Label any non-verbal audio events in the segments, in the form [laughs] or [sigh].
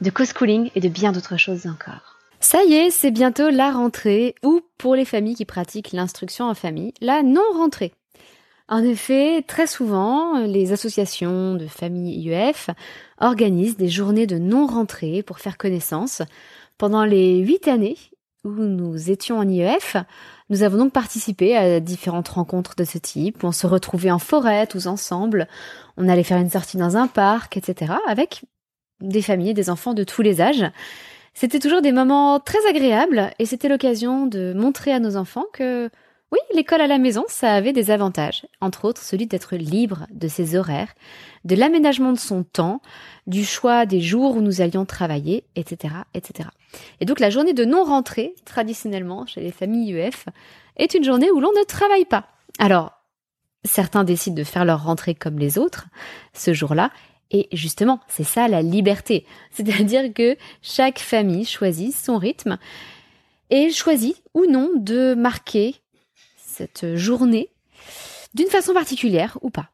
de co-schooling et de bien d'autres choses encore. Ça y est, c'est bientôt la rentrée, ou pour les familles qui pratiquent l'instruction en famille, la non-rentrée. En effet, très souvent, les associations de familles IEF organisent des journées de non-rentrée pour faire connaissance. Pendant les huit années où nous étions en IEF, nous avons donc participé à différentes rencontres de ce type, où on se retrouvait en forêt tous ensemble, on allait faire une sortie dans un parc, etc., avec des familles des enfants de tous les âges. C'était toujours des moments très agréables et c'était l'occasion de montrer à nos enfants que oui, l'école à la maison, ça avait des avantages, entre autres celui d'être libre de ses horaires, de l'aménagement de son temps, du choix des jours où nous allions travailler, etc., etc. Et donc la journée de non-rentrée, traditionnellement chez les familles UF, est une journée où l'on ne travaille pas. Alors, certains décident de faire leur rentrée comme les autres ce jour-là, et justement, c'est ça la liberté. [laughs] C'est-à-dire que chaque famille choisit son rythme et choisit ou non de marquer cette journée d'une façon particulière ou pas.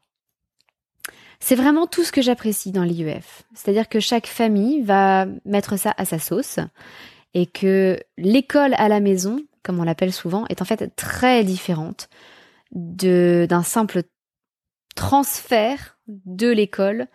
C'est vraiment tout ce que j'apprécie dans l'IEF. C'est-à-dire que chaque famille va mettre ça à sa sauce et que l'école à la maison, comme on l'appelle souvent, est en fait très différente d'un simple transfert de l'école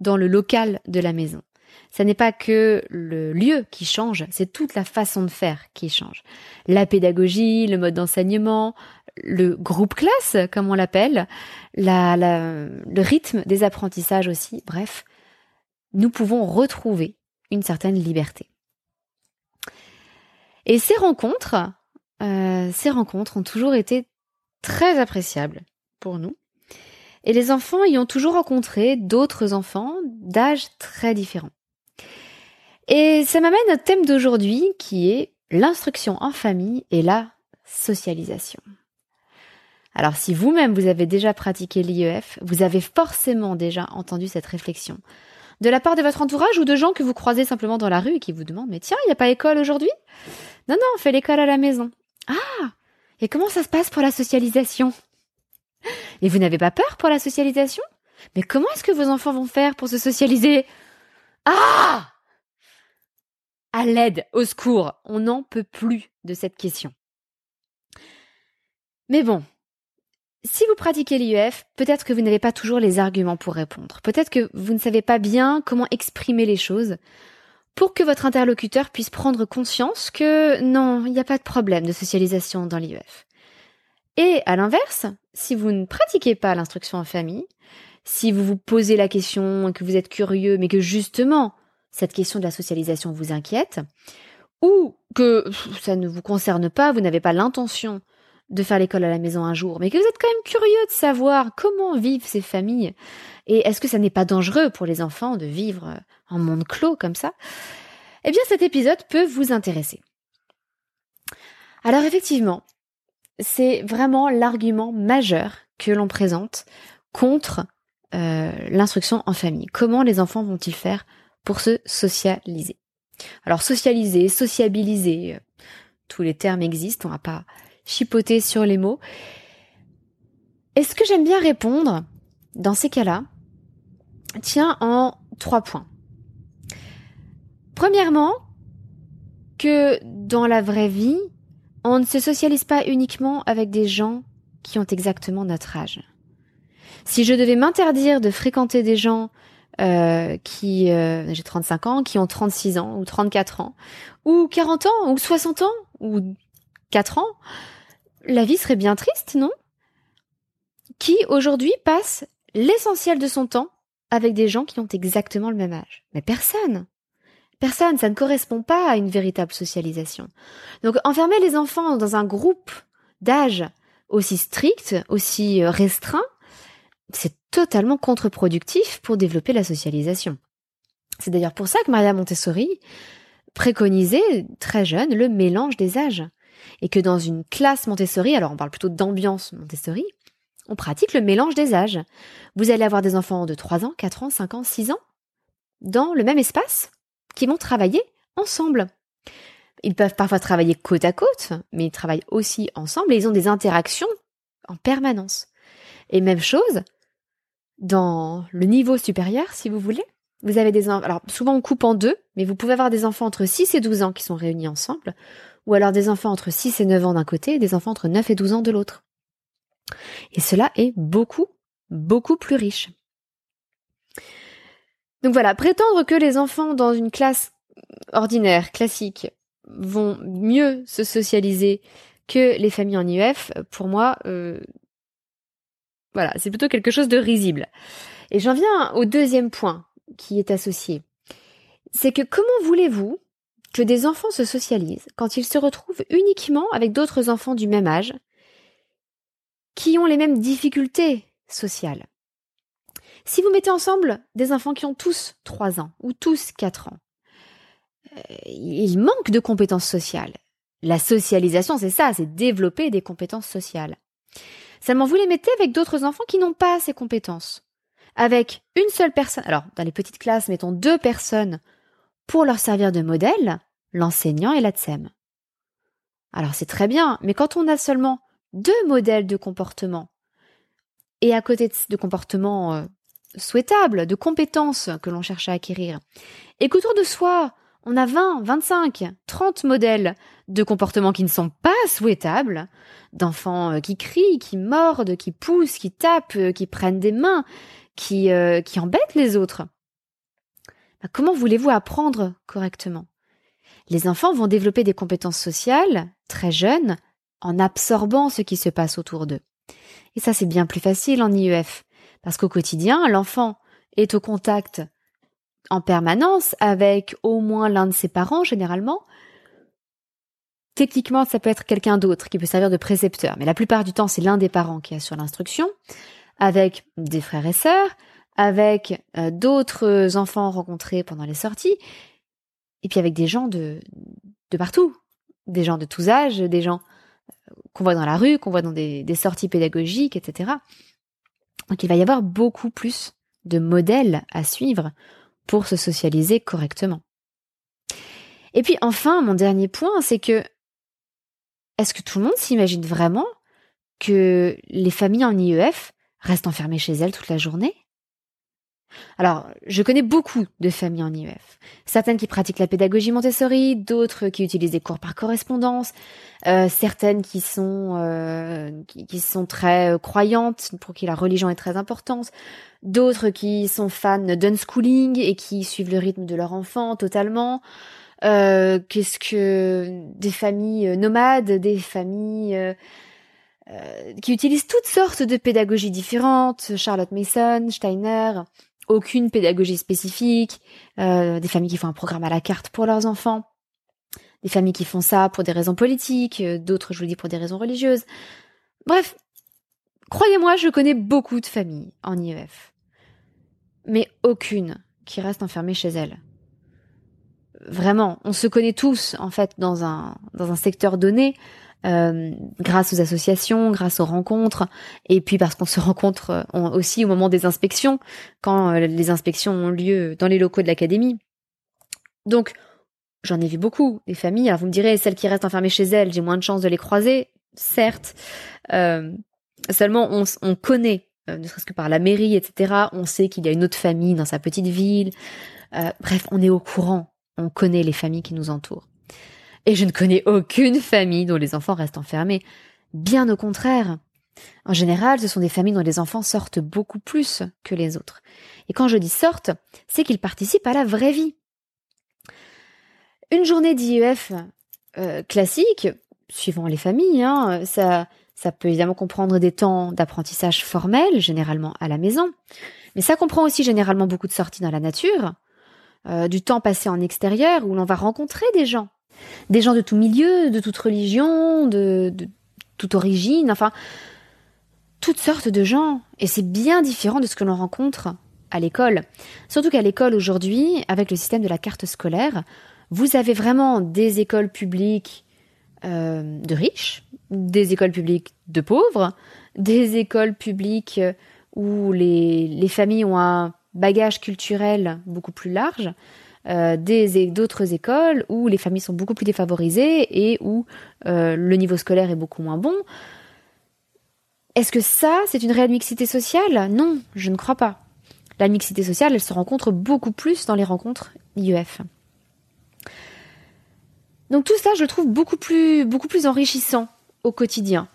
dans le local de la maison. Ce n'est pas que le lieu qui change, c'est toute la façon de faire qui change. La pédagogie, le mode d'enseignement, le groupe classe, comme on l'appelle, la, le rythme des apprentissages aussi. Bref, nous pouvons retrouver une certaine liberté. Et ces rencontres, euh, ces rencontres ont toujours été très appréciables pour nous. Et les enfants y ont toujours rencontré d'autres enfants d'âges très différents. Et ça m'amène au thème d'aujourd'hui qui est l'instruction en famille et la socialisation. Alors si vous-même vous avez déjà pratiqué l'IEF, vous avez forcément déjà entendu cette réflexion. De la part de votre entourage ou de gens que vous croisez simplement dans la rue et qui vous demandent Mais tiens, il n'y a pas école aujourd'hui? Non, non, on fait l'école à la maison. Ah Et comment ça se passe pour la socialisation? Et vous n'avez pas peur pour la socialisation? Mais comment est-ce que vos enfants vont faire pour se socialiser? Ah à l'aide, au secours. On n'en peut plus de cette question. Mais bon, si vous pratiquez l'IEF, peut-être que vous n'avez pas toujours les arguments pour répondre. Peut-être que vous ne savez pas bien comment exprimer les choses pour que votre interlocuteur puisse prendre conscience que non, il n'y a pas de problème de socialisation dans l'IEF. Et à l'inverse, si vous ne pratiquez pas l'instruction en famille, si vous vous posez la question, que vous êtes curieux, mais que justement cette question de la socialisation vous inquiète, ou que ça ne vous concerne pas, vous n'avez pas l'intention de faire l'école à la maison un jour, mais que vous êtes quand même curieux de savoir comment vivent ces familles, et est-ce que ça n'est pas dangereux pour les enfants de vivre en monde clos comme ça, eh bien cet épisode peut vous intéresser. Alors effectivement, c'est vraiment l'argument majeur que l'on présente contre euh, l'instruction en famille. Comment les enfants vont-ils faire pour se socialiser? Alors socialiser, sociabiliser, euh, tous les termes existent, on va pas chipoter sur les mots. Et ce que j'aime bien répondre? Dans ces cas-là tient en trois points. Premièrement, que dans la vraie vie, on ne se socialise pas uniquement avec des gens qui ont exactement notre âge. Si je devais m'interdire de fréquenter des gens euh, qui, euh, j'ai 35 ans, qui ont 36 ans ou 34 ans, ou 40 ans, ou 60 ans, ou 4 ans, la vie serait bien triste, non? Qui aujourd'hui passe l'essentiel de son temps avec des gens qui ont exactement le même âge. Mais personne Personne, ça ne correspond pas à une véritable socialisation. Donc enfermer les enfants dans un groupe d'âge aussi strict, aussi euh, restreint, c'est totalement contre-productif pour développer la socialisation. C'est d'ailleurs pour ça que Maria Montessori préconisait très jeune le mélange des âges. Et que dans une classe Montessori, alors on parle plutôt d'ambiance Montessori, on pratique le mélange des âges. Vous allez avoir des enfants de 3 ans, 4 ans, 5 ans, 6 ans dans le même espace qui vont travailler ensemble. Ils peuvent parfois travailler côte à côte, mais ils travaillent aussi ensemble et ils ont des interactions en permanence. Et même chose, dans le niveau supérieur, si vous voulez, vous avez des enfants, alors souvent on coupe en deux, mais vous pouvez avoir des enfants entre 6 et 12 ans qui sont réunis ensemble, ou alors des enfants entre 6 et 9 ans d'un côté et des enfants entre 9 et 12 ans de l'autre. Et cela est beaucoup, beaucoup plus riche. Donc voilà, prétendre que les enfants dans une classe ordinaire, classique, vont mieux se socialiser que les familles en IEF, pour moi, euh, voilà, c'est plutôt quelque chose de risible. Et j'en viens au deuxième point qui est associé. C'est que comment voulez-vous que des enfants se socialisent quand ils se retrouvent uniquement avec d'autres enfants du même âge qui ont les mêmes difficultés sociales? Si vous mettez ensemble des enfants qui ont tous 3 ans ou tous 4 ans, euh, ils manquent de compétences sociales. La socialisation, c'est ça, c'est développer des compétences sociales. Seulement, vous les mettez avec d'autres enfants qui n'ont pas ces compétences. Avec une seule personne, alors dans les petites classes, mettons deux personnes pour leur servir de modèle, l'enseignant et la tsem. Alors c'est très bien, mais quand on a seulement deux modèles de comportement, et à côté de comportements euh, souhaitables, de compétences que l'on cherche à acquérir, et qu'autour de soi, on a 20, 25, 30 modèles de comportements qui ne sont pas souhaitables, d'enfants euh, qui crient, qui mordent, qui poussent, qui tapent, euh, qui prennent des mains, qui, euh, qui embêtent les autres. Bah, comment voulez-vous apprendre correctement? Les enfants vont développer des compétences sociales très jeunes en absorbant ce qui se passe autour d'eux. Et ça, c'est bien plus facile en IEF, parce qu'au quotidien, l'enfant est au contact en permanence avec au moins l'un de ses parents généralement. Techniquement, ça peut être quelqu'un d'autre qui peut servir de précepteur, mais la plupart du temps, c'est l'un des parents qui assure l'instruction, avec des frères et sœurs, avec euh, d'autres enfants rencontrés pendant les sorties, et puis avec des gens de, de partout, des gens de tous âges, des gens euh, qu'on voit dans la rue, qu'on voit dans des, des sorties pédagogiques, etc. Donc il va y avoir beaucoup plus de modèles à suivre pour se socialiser correctement. Et puis enfin, mon dernier point, c'est que est-ce que tout le monde s'imagine vraiment que les familles en IEF restent enfermées chez elles toute la journée? Alors, je connais beaucoup de familles en IEF. Certaines qui pratiquent la pédagogie Montessori, d'autres qui utilisent des cours par correspondance, euh, certaines qui sont euh, qui, sont très euh, croyantes, pour qui la religion est très importante, d'autres qui sont fans d'unschooling et qui suivent le rythme de leur enfant totalement. Qu'est-ce que des familles nomades, des familles qui utilisent toutes sortes de pédagogies différentes, Charlotte Mason, Steiner, aucune pédagogie spécifique, euh, des familles qui font un programme à la carte pour leurs enfants, des familles qui font ça pour des raisons politiques, euh, d'autres, je vous dis, pour des raisons religieuses. Bref, croyez-moi, je connais beaucoup de familles en IEF, mais aucune qui reste enfermée chez elle. Vraiment, on se connaît tous, en fait, dans un, dans un secteur donné, euh, grâce aux associations, grâce aux rencontres, et puis parce qu'on se rencontre euh, aussi au moment des inspections, quand euh, les inspections ont lieu dans les locaux de l'académie. Donc, j'en ai vu beaucoup, des familles. Alors vous me direz, celles qui restent enfermées chez elles, j'ai moins de chances de les croiser, certes. seulement, on, on connaît, ne serait-ce que par la mairie, etc. On sait qu'il y a une autre famille dans sa petite ville. bref, on est au courant. On connaît les familles qui nous entourent. Et je ne connais aucune famille dont les enfants restent enfermés. Bien au contraire. En général, ce sont des familles dont les enfants sortent beaucoup plus que les autres. Et quand je dis sortent, c'est qu'ils participent à la vraie vie. Une journée d'IEF euh, classique, suivant les familles, hein, ça, ça peut évidemment comprendre des temps d'apprentissage formel, généralement à la maison, mais ça comprend aussi généralement beaucoup de sorties dans la nature, euh, du temps passé en extérieur où l'on va rencontrer des gens, des gens de tout milieu, de toute religion, de, toute origine, enfin, toutes sortes de gens. Et c'est bien différent de ce que l'on rencontre à l'école. Surtout qu'à l'école aujourd'hui, avec le système de la carte scolaire, vous avez vraiment des écoles publiques euh, de riches, des écoles publiques de pauvres, des écoles publiques où les familles ont un bagage culturel beaucoup plus large, euh, des d'autres écoles où les familles sont beaucoup plus défavorisées et où euh, le niveau scolaire est beaucoup moins bon. Est-ce que ça, c'est une réelle mixité sociale? Non, je ne crois pas. La mixité sociale, elle se rencontre beaucoup plus dans les rencontres IEF. Donc tout ça, je trouve beaucoup plus, beaucoup plus enrichissant au quotidien.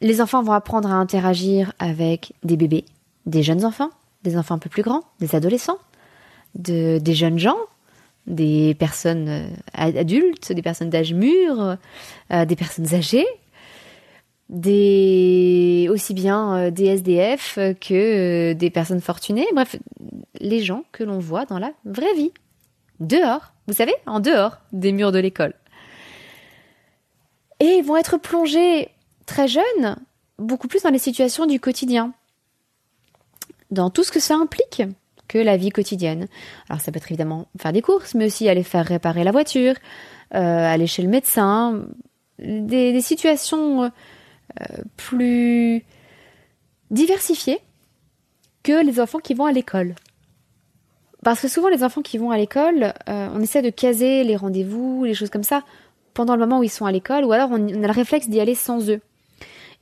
Les enfants vont apprendre à interagir avec des bébés, des jeunes enfants, des enfants un peu plus grands, des adolescents, de, des jeunes gens, des personnes euh, adultes, des personnes d'âge mûr, euh, des personnes âgées, aussi bien euh, des SDF que des personnes fortunées, bref, les gens que l'on voit dans la vraie vie, dehors, vous savez, en dehors des murs de l'école. Et ils vont être plongés très jeunes, beaucoup plus dans les situations du quotidien, dans tout ce que ça implique que la vie quotidienne. Alors ça peut être évidemment faire des courses, mais aussi aller faire réparer la voiture, euh, aller chez le médecin, des, situations euh, plus diversifiées que les enfants qui vont à l'école. Parce que souvent les enfants qui vont à l'école, euh, on essaie de caser les rendez-vous, les choses comme ça, pendant le moment où ils sont à l'école, ou alors on a le réflexe d'y aller sans eux.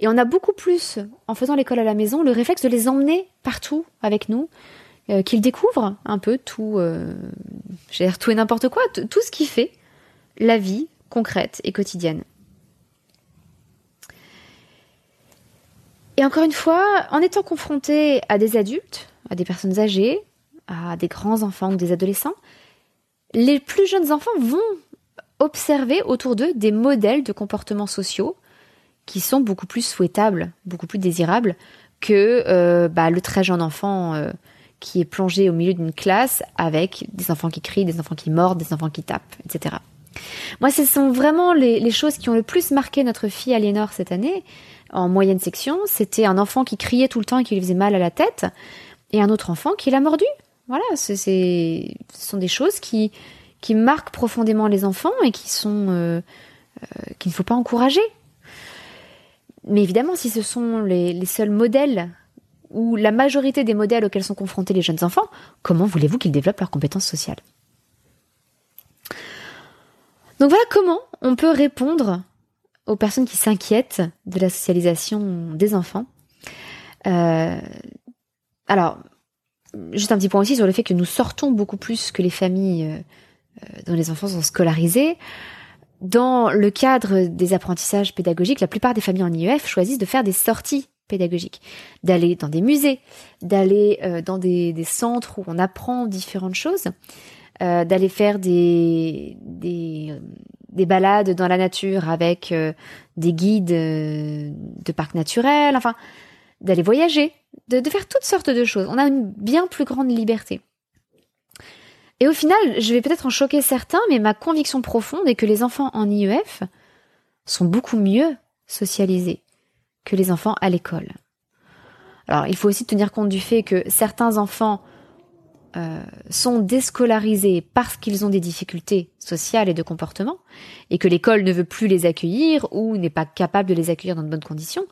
Et on a beaucoup plus, en faisant l'école à la maison, le réflexe de les emmener partout avec nous, euh, qu'il découvre un peu tout, euh, tout et n'importe quoi, tout ce qui fait la vie concrète et quotidienne. Et encore une fois, en étant confronté à des adultes, à des personnes âgées, à des grands enfants ou des adolescents, les plus jeunes enfants vont observer autour d'eux des modèles de comportements sociaux qui sont beaucoup plus souhaitables, beaucoup plus désirables que euh, bah, le très jeune enfant qui est plongé au milieu d'une classe avec des enfants qui crient, des enfants qui mordent, des enfants qui tapent, etc. Moi, ce sont vraiment les, choses qui ont le plus marqué notre fille Aliénor cette année, en moyenne section. C'était un enfant qui criait tout le temps et qui lui faisait mal à la tête, et un autre enfant qui l'a mordu. Voilà, ce sont des choses qui, marquent profondément les enfants et qui euh, euh, qu'il ne faut pas encourager. Mais évidemment, si ce sont les seuls modèles ou la majorité des modèles auxquels sont confrontés les jeunes enfants, comment voulez-vous qu'ils développent leurs compétences sociales? Donc voilà comment on peut répondre aux personnes qui s'inquiètent de la socialisation des enfants. Euh, alors, juste un petit point aussi sur le fait que nous sortons beaucoup plus que les familles dont les enfants sont scolarisés. Dans le cadre des apprentissages pédagogiques, la plupart des familles en IEF choisissent de faire des sorties pédagogiques, d'aller dans des musées, d'aller euh, dans des, centres où on apprend différentes choses, euh, d'aller faire des, des, des, balades dans la nature avec euh, des guides de parcs naturels, enfin, d'aller voyager, de, de faire toutes sortes de choses. On a une bien plus grande liberté. Et au final, je vais peut-être en choquer certains, mais ma conviction profonde est que les enfants en IEF sont beaucoup mieux socialisés que les enfants à l'école. Alors, il faut aussi tenir compte du fait que certains enfants euh, sont déscolarisés parce qu'ils ont des difficultés sociales et de comportement, et que l'école ne veut plus les accueillir ou n'est pas capable de les accueillir dans de bonnes conditions.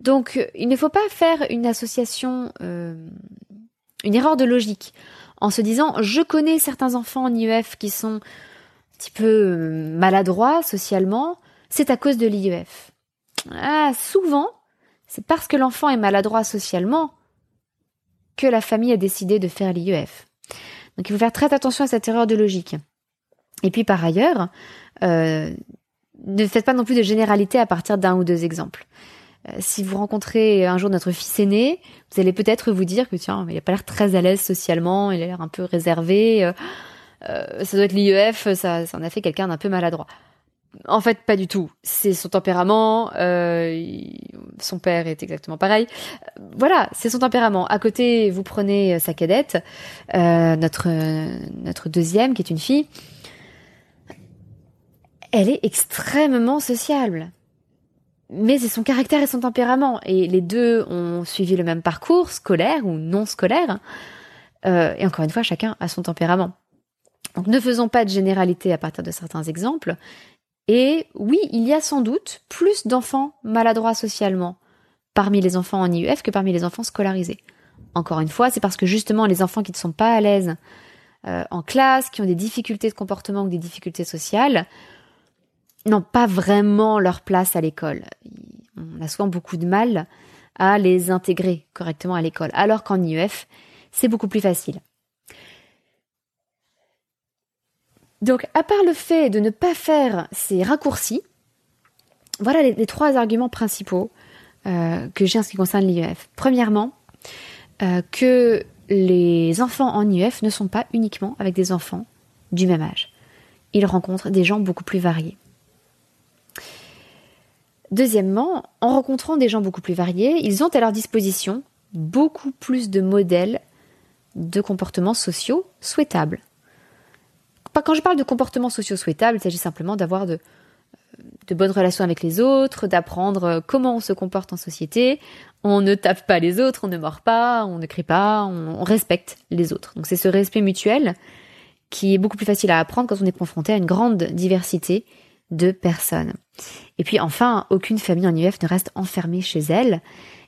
Donc, il ne faut pas faire une association, euh, une erreur de logique en se disant je connais certains enfants en IEF qui sont un petit peu euh, maladroits socialement, c'est à cause de l'IEF. Ah, souvent, c'est parce que l'enfant est maladroit socialement que la famille a décidé de faire l'IEF. Donc il faut faire très attention à cette erreur de logique. Et puis par ailleurs, euh, ne faites pas non plus de généralité à partir d'un ou deux exemples. Euh, si vous rencontrez un jour notre fils aîné, vous allez peut-être vous dire que tiens, il a pas l'air très à l'aise socialement, il a l'air un peu réservé. Euh, euh ça doit être l'IEF, ça, ça en a fait quelqu'un d'un peu maladroit. En fait, pas du tout. C'est son tempérament. Euh, son père est exactement pareil. Voilà, c'est son tempérament. À côté, vous prenez sa cadette, euh, notre notre deuxième, qui est une fille. Elle est extrêmement sociable mais c'est son caractère et son tempérament. Et les deux ont suivi le même parcours, scolaire ou non scolaire. Euh, et encore une fois, chacun a son tempérament. Donc ne faisons pas de généralité à partir de certains exemples. Et oui, il y a sans doute plus d'enfants maladroits socialement parmi les enfants en IUF que parmi les enfants scolarisés. Encore une fois, c'est parce que justement les enfants qui ne sont pas à l'aise euh, en classe, qui ont des difficultés de comportement ou des difficultés sociales, n'ont pas vraiment leur place à l'école. On a souvent beaucoup de mal à les intégrer correctement à l'école, alors qu'en IEF, c'est beaucoup plus facile. Donc, à part le fait de ne pas faire ces raccourcis, voilà les, trois arguments principaux euh, que j'ai en ce qui concerne l'IEF. Premièrement, euh, que les enfants en IEF ne sont pas uniquement avec des enfants du même âge. Ils rencontrent des gens beaucoup plus variés. Deuxièmement, en rencontrant des gens beaucoup plus variés, ils ont à leur disposition beaucoup plus de modèles de comportements sociaux souhaitables. Quand je parle de comportements sociaux souhaitables, il s'agit simplement d'avoir de, bonnes relations avec les autres, d'apprendre comment on se comporte en société. On ne tape pas les autres, on ne mord pas, on ne crie pas, on respecte les autres. Donc c'est ce respect mutuel qui est beaucoup plus facile à apprendre quand on est confronté à une grande diversité de personnes. Et puis enfin, aucune famille en IEF ne reste enfermée chez elle.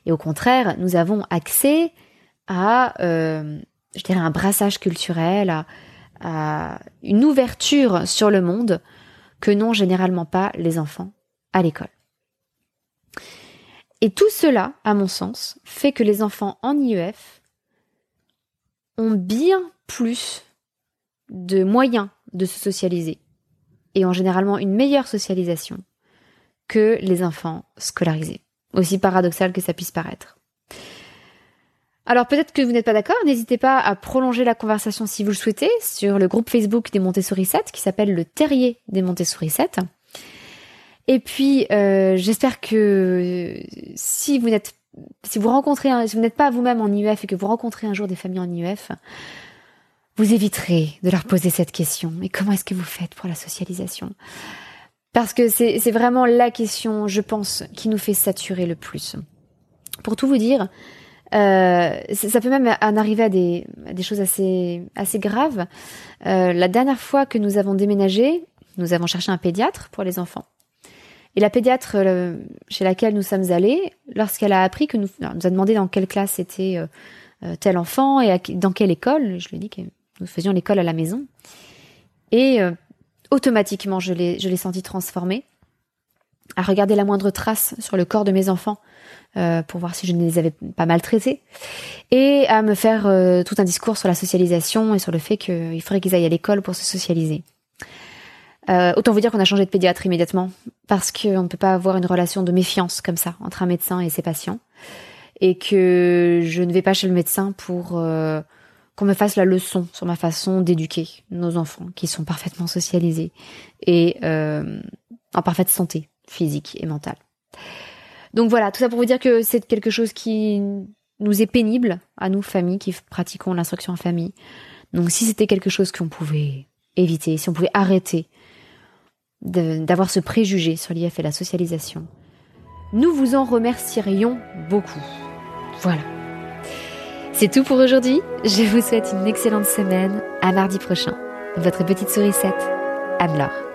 Et au contraire, nous avons accès à, euh, je dirais, un brassage culturel, à une ouverture sur le monde que n'ont généralement pas les enfants à l'école. Et tout cela, à mon sens, fait que les enfants en IEF ont bien plus de moyens de se socialiser et ont généralement une meilleure socialisation que les enfants scolarisés, aussi paradoxal que ça puisse paraître. Alors peut-être que vous n'êtes pas d'accord, n'hésitez pas à prolonger la conversation si vous le souhaitez sur le groupe Facebook des Montessori 7 qui s'appelle le Terrier des Montessori 7. Et puis euh, j'espère que si vous n'êtes si vous rencontrez si vous n'êtes pas vous-même en IEF et que vous rencontrez un jour des familles en IEF, vous éviterez de leur poser cette question. Mais comment est-ce que vous faites pour la socialisation? Parce que c'est vraiment la question, je pense, qui nous fait saturer le plus. Pour tout vous dire, euh, ça peut même en arriver à des, des choses assez, assez graves. Euh, la dernière fois que nous avons déménagé, nous avons cherché un pédiatre pour les enfants. Et la pédiatre euh, chez laquelle nous sommes allés, lorsqu'elle a appris que nous, nous a demandé dans quelle classe était euh, tel enfant et dans quelle école, je lui ai dit que nous faisions l'école à la maison. Et euh, automatiquement, je l'ai senti transformé. À regarder la moindre trace sur le corps de mes enfants euh, pour voir si je ne les avais pas maltraités, et à me faire euh, tout un discours sur la socialisation et sur le fait qu'il faudrait qu'ils aillent à l'école pour se socialiser. Euh, autant vous dire qu'on a changé de pédiatre immédiatement, parce qu'on ne peut pas avoir une relation de méfiance comme ça entre un médecin et ses patients, et que je ne vais pas chez le médecin pour euh, qu'on me fasse la leçon sur ma façon d'éduquer nos enfants, qui sont parfaitement socialisés et euh, en parfaite santé physique et mentale. Donc voilà, tout ça pour vous dire que c'est quelque chose qui nous est pénible à nous, familles, qui pratiquons l'instruction en famille. Donc si c'était quelque chose qu'on pouvait éviter, si on pouvait arrêter d'avoir ce préjugé sur l'IF et la socialisation, nous vous en remercierions beaucoup. Voilà. C'est tout pour aujourd'hui. Je vous souhaite une excellente semaine. À mardi prochain. Votre petite sourisette, Anne-Laure.